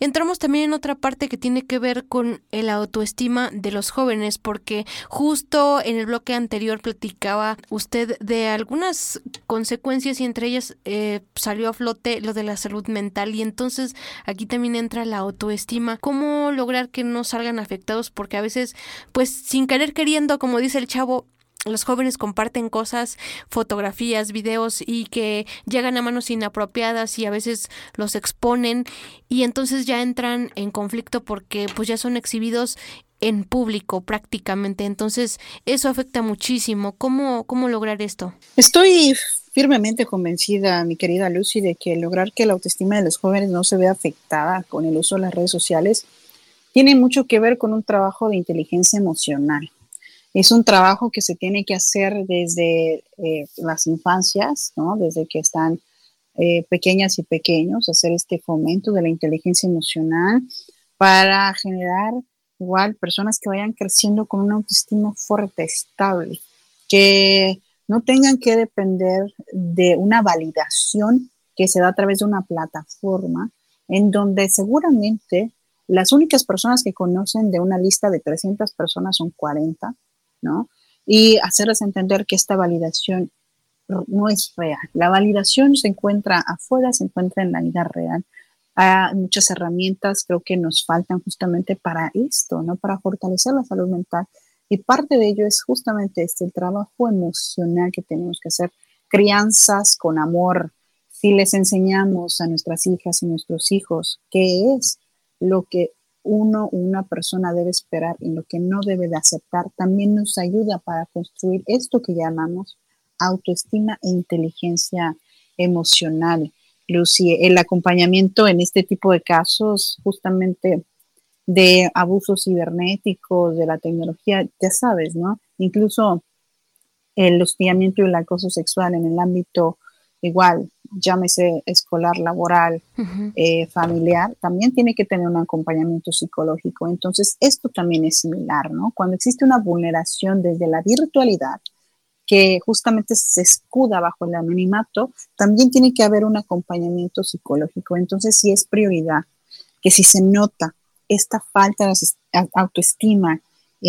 entramos también en otra parte que tiene que ver con el autoestima de los jóvenes, porque justo en el bloque anterior platicaba usted de algunas consecuencias y entre ellas eh, salió a flote lo de la salud mental y entonces aquí también entra la autoestima, cómo lograr que no salgan afectados, porque a veces pues sin sin querer queriendo, como dice el chavo, los jóvenes comparten cosas, fotografías, videos y que llegan a manos inapropiadas y a veces los exponen y entonces ya entran en conflicto porque pues ya son exhibidos en público prácticamente. Entonces, eso afecta muchísimo. ¿Cómo, cómo lograr esto? Estoy firmemente convencida, mi querida Lucy, de que lograr que la autoestima de los jóvenes no se vea afectada con el uso de las redes sociales tiene mucho que ver con un trabajo de inteligencia emocional. Es un trabajo que se tiene que hacer desde eh, las infancias, ¿no? desde que están eh, pequeñas y pequeños, hacer este fomento de la inteligencia emocional para generar igual personas que vayan creciendo con una autoestima fuerte, estable, que no tengan que depender de una validación que se da a través de una plataforma en donde seguramente las únicas personas que conocen de una lista de 300 personas son 40, ¿no? Y hacerles entender que esta validación no es real. La validación se encuentra afuera, se encuentra en la vida real. Hay muchas herramientas, creo que nos faltan justamente para esto, ¿no? Para fortalecer la salud mental. Y parte de ello es justamente este, el trabajo emocional que tenemos que hacer. Crianzas con amor. Si les enseñamos a nuestras hijas y nuestros hijos qué es lo que uno, una persona debe esperar y lo que no debe de aceptar, también nos ayuda para construir esto que llamamos autoestima e inteligencia emocional. Lucy, el acompañamiento en este tipo de casos, justamente de abusos cibernéticos, de la tecnología, ya sabes, ¿no? Incluso el hostigamiento y el acoso sexual en el ámbito igual, llámese escolar, laboral, eh, familiar, también tiene que tener un acompañamiento psicológico. Entonces, esto también es similar, ¿no? Cuando existe una vulneración desde la virtualidad, que justamente se escuda bajo el anonimato, también tiene que haber un acompañamiento psicológico. Entonces, sí es prioridad que si se nota esta falta de autoestima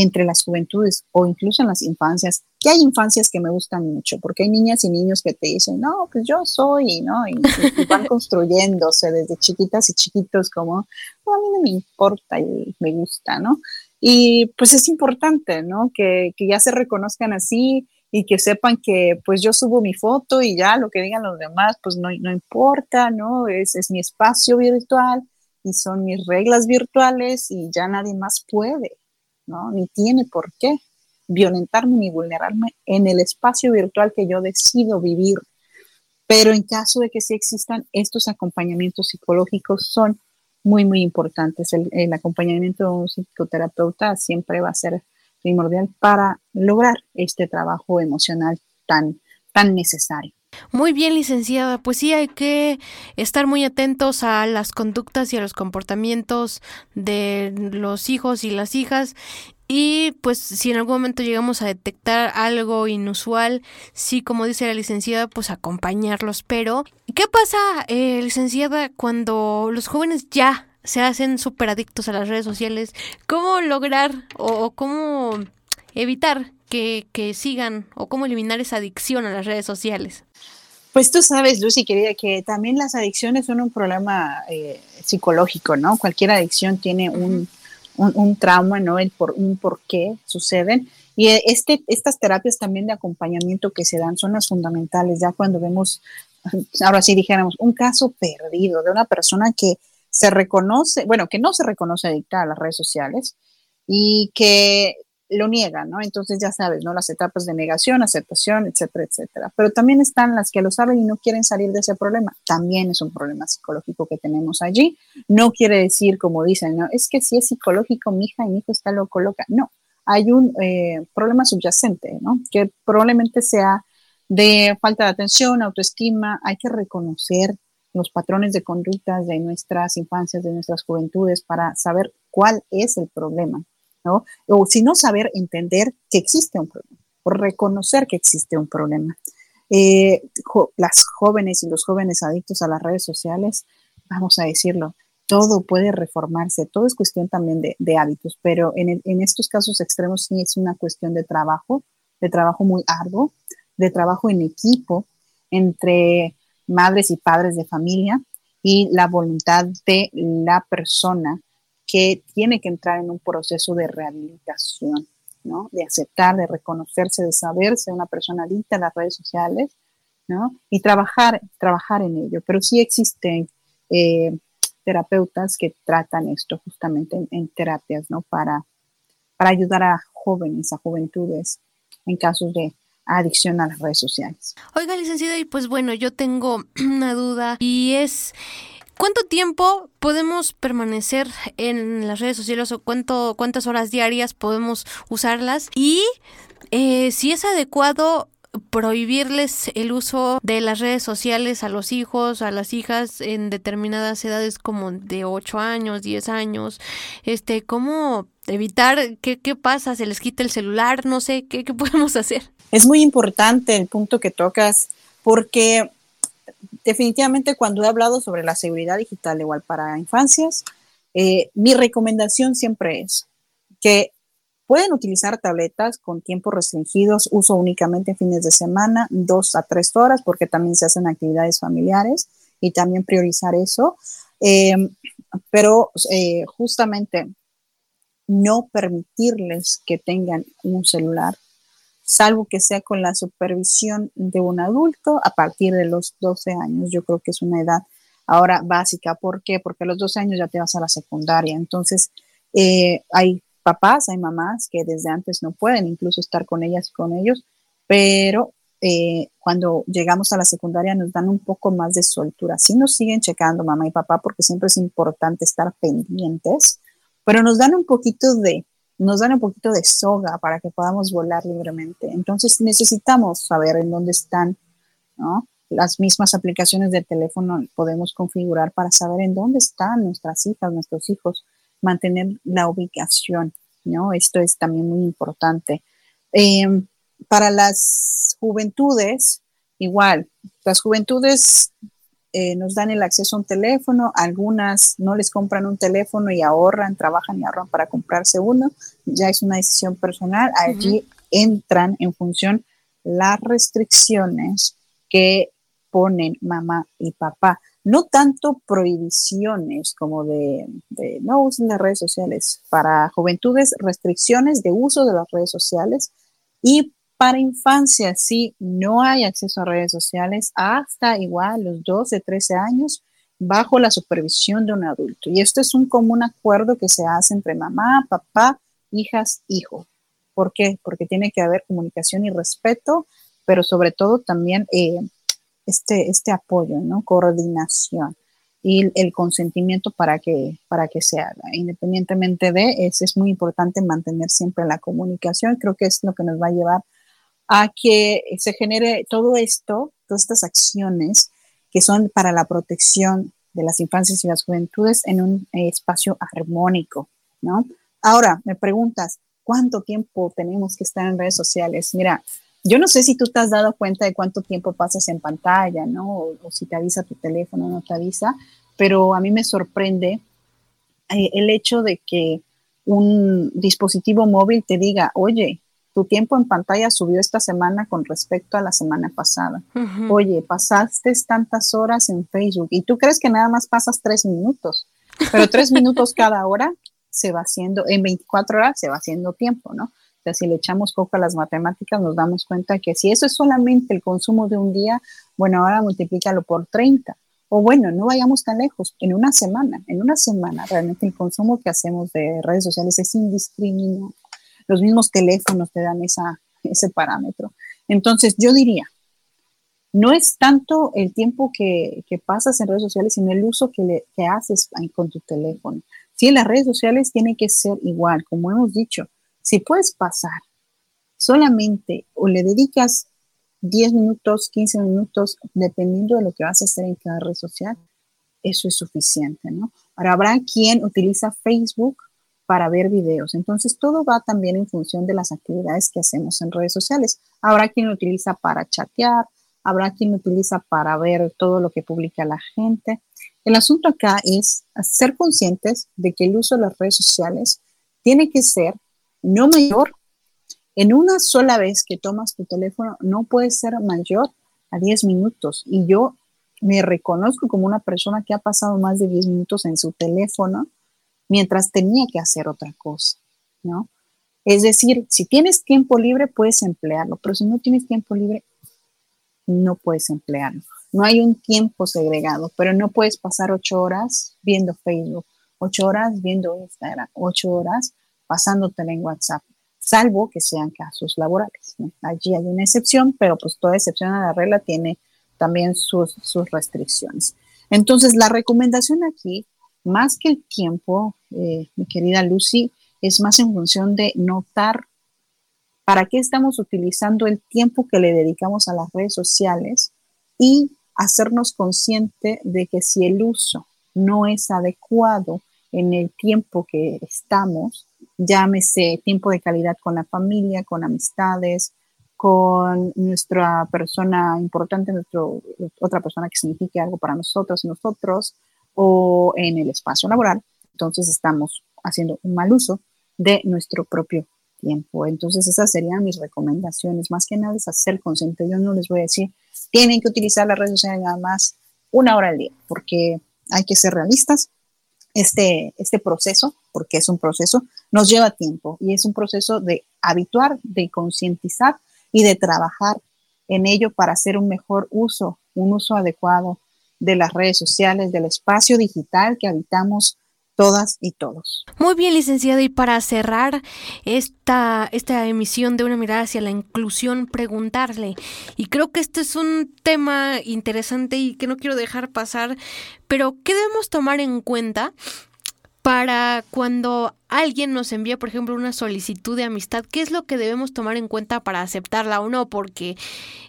entre las juventudes o incluso en las infancias, que hay infancias que me gustan mucho, porque hay niñas y niños que te dicen, no, pues yo soy, ¿no? Y, van <laughs> construyéndose desde chiquitas y chiquitos como, a mí no me importa y me gusta, ¿no? Y pues es importante, ¿no? Que, que ya se reconozcan así y que sepan que pues yo subo mi foto y ya lo que digan los demás, pues no, no importa, ¿no? Es, es mi espacio virtual y son mis reglas virtuales y ya nadie más puede, ¿no? Ni tiene por qué violentarme ni vulnerarme en el espacio virtual que yo decido vivir. Pero en caso de que sí existan, estos acompañamientos psicológicos son muy, muy importantes. El, el acompañamiento de un psicoterapeuta siempre va a ser primordial para lograr este trabajo emocional tan, tan necesario. Muy bien, licenciada. Pues sí, hay que estar muy atentos a las conductas y a los comportamientos de los hijos y las hijas. Y pues si en algún momento llegamos a detectar algo inusual, sí, como dice la licenciada, pues acompañarlos. Pero, ¿qué pasa, eh, licenciada, cuando los jóvenes ya se hacen súper adictos a las redes sociales? ¿Cómo lograr o, cómo evitar que, que sigan o cómo eliminar esa adicción a las redes sociales? Pues tú sabes, Lucy, querida, que también las adicciones son un problema eh, psicológico, ¿no? Cualquier adicción tiene un, un, trauma, ¿no? El por, un por qué suceden. Y este, estas terapias también de acompañamiento que se dan son las fundamentales, ya cuando vemos, ahora sí dijéramos, un caso perdido de una persona que se reconoce, bueno, que no se reconoce adicta a las redes sociales y que lo niegan, ¿no? Entonces ya sabes, ¿no? Las etapas de negación, aceptación, etcétera, etcétera. Pero también están las que lo saben y no quieren salir de ese problema. También es un problema psicológico que tenemos allí. No quiere decir, como dicen, ¿no? Es que si es psicológico, mi hija y mi hijo está loco, loca. No, hay un eh, problema subyacente, ¿no? Que probablemente sea de falta de atención, autoestima. Hay que reconocer los patrones de conductas de nuestras infancias, de nuestras juventudes, para saber cuál es el problema ¿no? O si no saber entender que existe un problema, o reconocer que existe un problema. Eh, las jóvenes y los jóvenes adictos a las redes sociales, vamos a decirlo, todo puede reformarse, todo es cuestión también de, hábitos, pero en, estos casos extremos sí es una cuestión de trabajo, de trabajo muy arduo, de trabajo en equipo entre madres y padres de familia y la voluntad de la persona que tiene que entrar en un proceso de rehabilitación, ¿no? De aceptar, de reconocerse, de saberse una persona adicta a las redes sociales, ¿no? Y trabajar, trabajar en ello. Pero sí existen eh, terapeutas que tratan esto justamente en, terapias, ¿no? Para, para ayudar a jóvenes, a juventudes en casos de adicción a las redes sociales. Oiga, licenciada, y pues bueno, yo tengo <clears throat> una duda y es ¿Cuánto tiempo podemos permanecer en las redes sociales o cuánto, cuántas horas diarias podemos usarlas? Y eh, si es adecuado prohibirles el uso de las redes sociales a los hijos, a las hijas en determinadas edades como de 8 años, 10 años, este, ¿cómo evitar qué, qué pasa? ¿Se les quita el celular? No sé, ¿qué, ¿qué <laughs> podemos hacer? Es muy importante el punto que tocas porque definitivamente cuando he hablado sobre la seguridad digital igual para infancias, eh, mi recomendación siempre es que pueden utilizar tabletas con tiempos restringidos, uso únicamente en fines de semana, dos a tres horas, porque también se hacen actividades familiares y también priorizar eso. Eh, pero eh, justamente no permitirles que tengan un celular salvo que sea con la supervisión de un adulto a partir de los 12 años. Yo creo que es una edad ahora básica. ¿Por qué? Porque a los 12 años ya te vas a la secundaria. Entonces, eh, hay papás, hay mamás que desde antes no pueden incluso estar con ellas y con ellos, pero eh, cuando llegamos a la secundaria nos dan un poco más de soltura. Sí nos siguen checando mamá y papá porque siempre es importante estar pendientes, pero nos dan un poquito de nos dan un poquito de soga para que podamos volar libremente. Entonces necesitamos saber en dónde están, ¿no? Las mismas aplicaciones del teléfono podemos configurar para saber en dónde están nuestras hijas, nuestros hijos, mantener la ubicación, ¿no? Esto es también muy importante. Em, para las juventudes, igual, las juventudes eh, nos dan el acceso a un teléfono, algunas no les compran un teléfono y ahorran, trabajan y ahorran para comprarse uno, ya es una decisión personal, allí entran en función las restricciones que ponen mamá y papá, no tanto prohibiciones como de, de no usen las redes sociales, para juventudes restricciones de uso de las redes sociales y para infancia, sí, no hay acceso a redes sociales hasta igual los 12, 13 años bajo la supervisión de un adulto. Y esto es un común acuerdo que se hace entre mamá, papá, hijas, hijo. ¿Por qué? Porque tiene que haber comunicación y respeto, pero sobre todo también eh, este, este apoyo, ¿no? Coordinación y el consentimiento para que, para que se haga. Independientemente de, eso es muy importante mantener siempre la comunicación. Creo que es lo que nos va a llevar a que se genere todo esto, todas estas acciones que son para la protección de las infancias y las juventudes en un espacio armónico, ¿no? Ahora, me preguntas, ¿cuánto tiempo tenemos que estar en redes sociales? Mira, yo no sé si tú te has dado cuenta de cuánto tiempo pasas en pantalla, ¿no? O, o si te avisa tu teléfono o no te avisa, pero a mí me sorprende eh, el hecho de que un dispositivo móvil te diga, oye, tu tiempo en pantalla subió esta semana con respecto a la semana pasada. Oye, pasaste tantas horas en Facebook y tú crees que nada más pasas tres minutos, pero tres <laughs> minutos cada hora se va haciendo, en 24 horas se va haciendo tiempo, ¿no? O sea, si le echamos coco a las matemáticas, nos damos cuenta que si eso es solamente el consumo de un día, bueno, ahora multiplícalo por 30. O bueno, no vayamos tan lejos, en una semana, en una semana realmente el consumo que hacemos de redes sociales es indiscriminado los mismos teléfonos te dan esa, ese parámetro. Entonces, yo diría, no es tanto el tiempo que, pasas en redes sociales, sino el uso que, le, que haces con tu teléfono. Sí, las redes sociales tienen que ser igual, como hemos dicho. Si puedes pasar solamente o le dedicas 10 minutos, 15 minutos, dependiendo de lo que vas a hacer en cada red social, eso es suficiente, ¿no? Ahora, habrá quien utiliza Facebook para ver videos. Entonces, todo va también en función de las actividades que hacemos en redes sociales. Habrá quien lo utiliza para chatear, habrá quien lo utiliza para ver todo lo que publica la gente. El asunto acá es ser conscientes de que el uso de las redes sociales tiene que ser no mayor. En una sola vez que tomas tu teléfono, no puede ser mayor a 10 minutos. Y yo me reconozco como una persona que ha pasado más de 10 minutos en su teléfono mientras tenía que hacer otra cosa, ¿no? Es decir, si tienes tiempo libre, puedes emplearlo, pero si no tienes tiempo libre, no puedes emplearlo. No hay un tiempo segregado, pero no puedes pasar ocho horas viendo Facebook, ocho horas viendo Instagram, ocho horas pasándotela en WhatsApp, salvo que sean casos laborales. Allí hay una excepción, pero pues toda excepción a la regla tiene también sus, sus restricciones. Entonces, la recomendación aquí, más que el tiempo, eh, mi querida Lucy, es más en función de notar para qué estamos utilizando el tiempo que le dedicamos a las redes sociales y hacernos consciente de que si el uso no es adecuado en el tiempo que estamos, llámese tiempo de calidad con la familia, con amistades, con nuestra persona importante, nuestro, otra persona que signifique algo para nosotros nosotros, o en el espacio laboral, entonces estamos haciendo un mal uso de nuestro propio tiempo. Entonces esas serían mis recomendaciones. Más que nada es hacer consciente. Yo no les voy a decir, tienen que utilizar las redes sociales nada más una hora al día, porque hay que ser realistas. Este, este proceso, porque es un proceso, nos lleva tiempo y es un proceso de habituar, de concientizar y de trabajar en ello para hacer un mejor uso, un uso adecuado de las redes sociales, del espacio digital que habitamos todas y todos. Muy bien, licenciada, y para cerrar esta, esta emisión de una mirada hacia la inclusión, preguntarle, y creo que este es un tema interesante y que no quiero dejar pasar, pero ¿qué debemos tomar en cuenta para cuando alguien nos envía, por ejemplo, una solicitud de amistad, ¿qué es lo que debemos tomar en cuenta para aceptarla o no? Porque,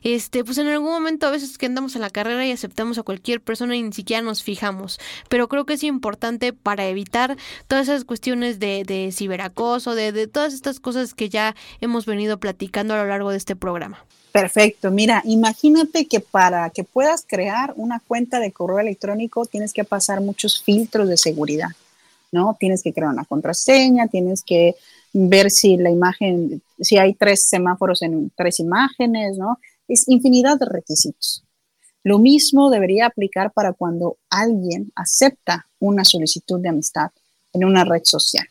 este, pues en algún momento a veces que andamos en la carrera y aceptamos a cualquier persona y ni siquiera nos fijamos. Pero creo que es importante para evitar todas esas cuestiones de, de ciberacoso, de, de todas estas cosas que ya hemos venido platicando a lo largo de este programa. Perfecto. Mira, imagínate que para que puedas crear una cuenta de correo electrónico tienes que pasar muchos filtros de seguridad. ¿No? Tienes que crear una contraseña, tienes que ver si la imagen, si hay tres semáforos en tres imágenes, ¿no? Es infinidad de requisitos. Lo mismo debería aplicar para cuando alguien acepta una solicitud de amistad en una red social,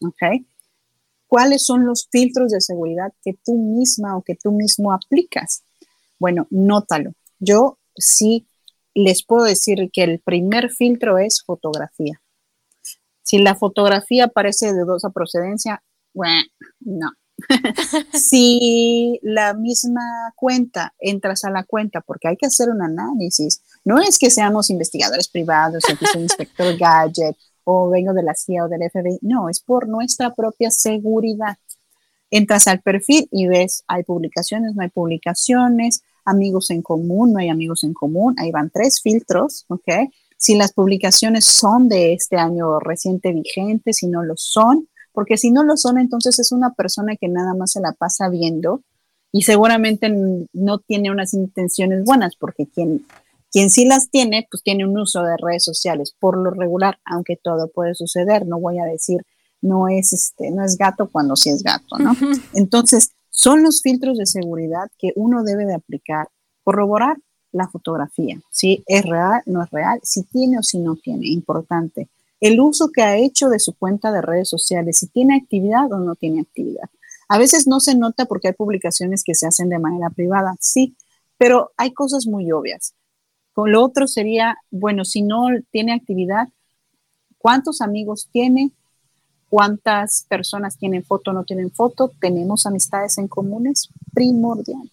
¿ok? ¿Cuáles son los filtros de seguridad que tú misma o que tú mismo aplicas? Bueno, nótalo. Yo sí les puedo decir que el primer filtro es fotografía. Si la fotografía parece de dudosa procedencia, bueno, no. <laughs> si la misma cuenta, entras a la cuenta, porque hay que hacer un análisis. No es que seamos investigadores privados, o que soy <laughs> inspector gadget, o vengo de la CIA o del FBI. No, es por nuestra propia seguridad. Entras al perfil y ves, hay publicaciones, no hay publicaciones, amigos en común, no hay amigos en común. Ahí van tres filtros, ¿ok? Si las publicaciones son de este año reciente vigente, si no lo son, porque si no lo son, entonces es una persona que nada más se la pasa viendo y seguramente no tiene unas intenciones buenas, porque quien, quien sí las tiene, pues tiene un uso de redes sociales por lo regular, aunque todo puede suceder, no voy a decir no es este no es gato cuando sí es gato, ¿no? Entonces, son los filtros de seguridad que uno debe de aplicar, corroborar la fotografía, si es real, no es real, si tiene o si no tiene, importante. El uso que ha hecho de su cuenta de redes sociales, si tiene actividad o no tiene actividad. A veces no se nota porque hay publicaciones que se hacen de manera privada, sí, pero hay cosas muy obvias. Con lo otro sería, bueno, si no tiene actividad, ¿cuántos amigos tiene? ¿Cuántas personas tienen foto o no tienen foto? ¿Tenemos amistades en comunes? Primordial.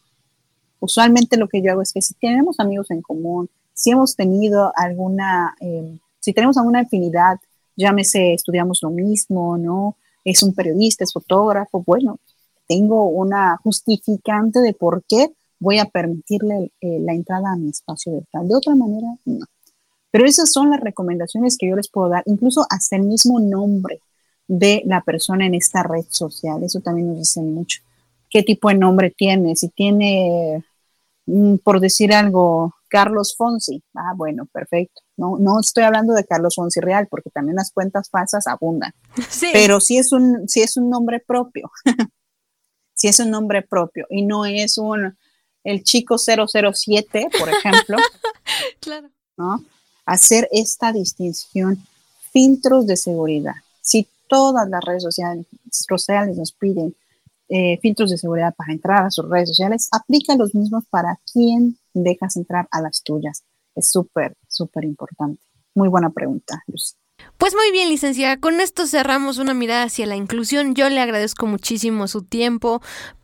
Usualmente lo que yo hago es que si tenemos amigos en común, si hemos tenido alguna, em, si tenemos alguna afinidad, llámese, estudiamos lo mismo, ¿no? Es un periodista, es fotógrafo, bueno, tengo una justificante de por qué voy a permitirle eh, la entrada a mi espacio virtual. De otra manera, no. Pero esas son las recomendaciones que yo les puedo dar, incluso hasta el mismo nombre de la persona en esta red social. Eso también nos dice mucho. ¿Qué tipo de nombre tiene? Si tiene por decir algo, Carlos Fonsi. Ah, bueno, perfecto. No, no estoy hablando de Carlos Fonsi real, porque también las cuentas falsas abundan. <laughs> Pero sí es un, sí es un nombre propio. <laughs> sí es un nombre propio y no es un el chico 007, por ejemplo. <laughs> claro. ¿No? Hacer esta distinción, filtros de seguridad. Si todas las redes sociales, sociales nos piden eh, filtros de seguridad para entrar a sus redes sociales, aplica los mismos para quien dejas entrar a las tuyas. Es súper, súper importante. Muy buena pregunta, Lucy. Pues muy bien, licenciada, con esto cerramos una mirada hacia la inclusión. Yo le agradezco muchísimo su tiempo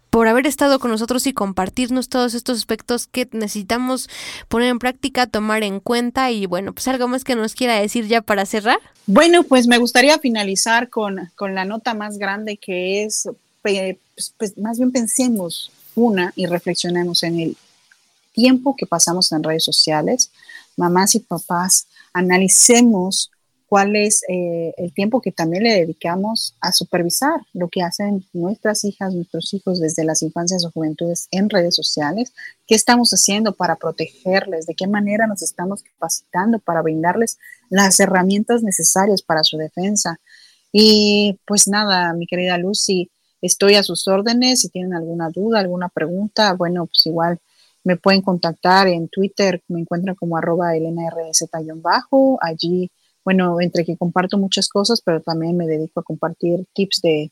por haber estado con nosotros y compartirnos todos estos aspectos que necesitamos poner en práctica, tomar en cuenta y bueno, pues algo más que nos quiera decir ya para cerrar. Bueno, pues me gustaría finalizar con, con la nota más grande que es, pues, pues más bien pensemos una y reflexionemos en el tiempo que pasamos en redes sociales, mamás y papás, analicemos cuál es eh, el tiempo que también le dedicamos a supervisar lo que hacen nuestras hijas, nuestros hijos desde las infancias o juventudes en redes sociales, qué estamos haciendo para protegerles, de qué manera nos estamos capacitando para brindarles las herramientas necesarias para su defensa. Y pues nada, mi querida Lucy, estoy a sus órdenes. Si tienen alguna duda, alguna pregunta, bueno, pues igual me pueden contactar en Twitter, me encuentran como arroba bajo allí bueno, entre que comparto muchas cosas, pero también me dedico a compartir tips de,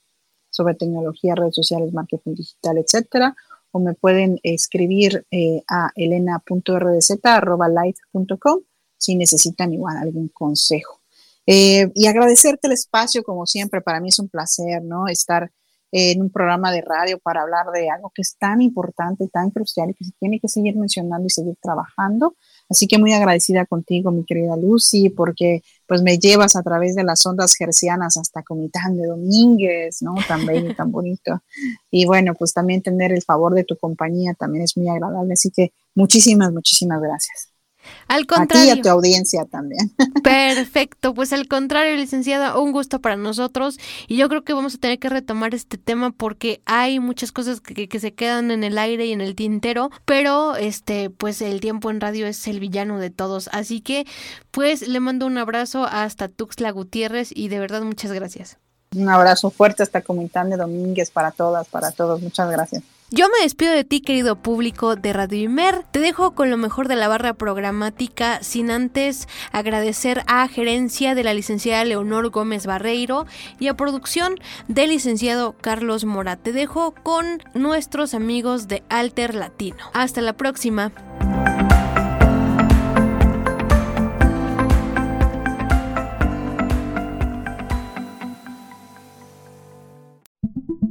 sobre tecnología, redes sociales, marketing digital, etcétera. O me pueden escribir eh, a elena.rdz.light.com si necesitan igual algún consejo. Eh, y agradecerte el espacio, como siempre, para mí es un placer, ¿no? Estar en un programa de radio para hablar de algo que es tan importante, tan crucial y que se tiene que seguir mencionando y seguir trabajando. Así que muy agradecida contigo, mi querida Lucy, porque pues me llevas a través de las ondas gercianas hasta Comitán de Domínguez, ¿no? Tan bello, tan bonito. Y bueno, pues también tener el favor de tu compañía también es muy agradable. Así que muchísimas, muchísimas gracias. Al contrario. A ti y a tu audiencia también. <laughs> Perfecto, pues al contrario, licenciada, un gusto para nosotros y yo creo que vamos a tener que retomar este tema porque hay muchas cosas que, que, se quedan en el aire y en el tintero, pero este, pues el tiempo en radio es el villano de todos, así que pues le mando un abrazo hasta Tuxtla Gutiérrez y de verdad muchas gracias. Un abrazo fuerte hasta Comitán de Domínguez para todas, para todos, muchas gracias. Yo me despido de ti, querido público de Radio Imer. Te dejo con lo mejor de la barra programática, sin antes agradecer a gerencia de la licenciada Leonor Gómez Barreiro y a producción del licenciado Carlos Mora. Te dejo con nuestros amigos de Alter Latino. Hasta la próxima.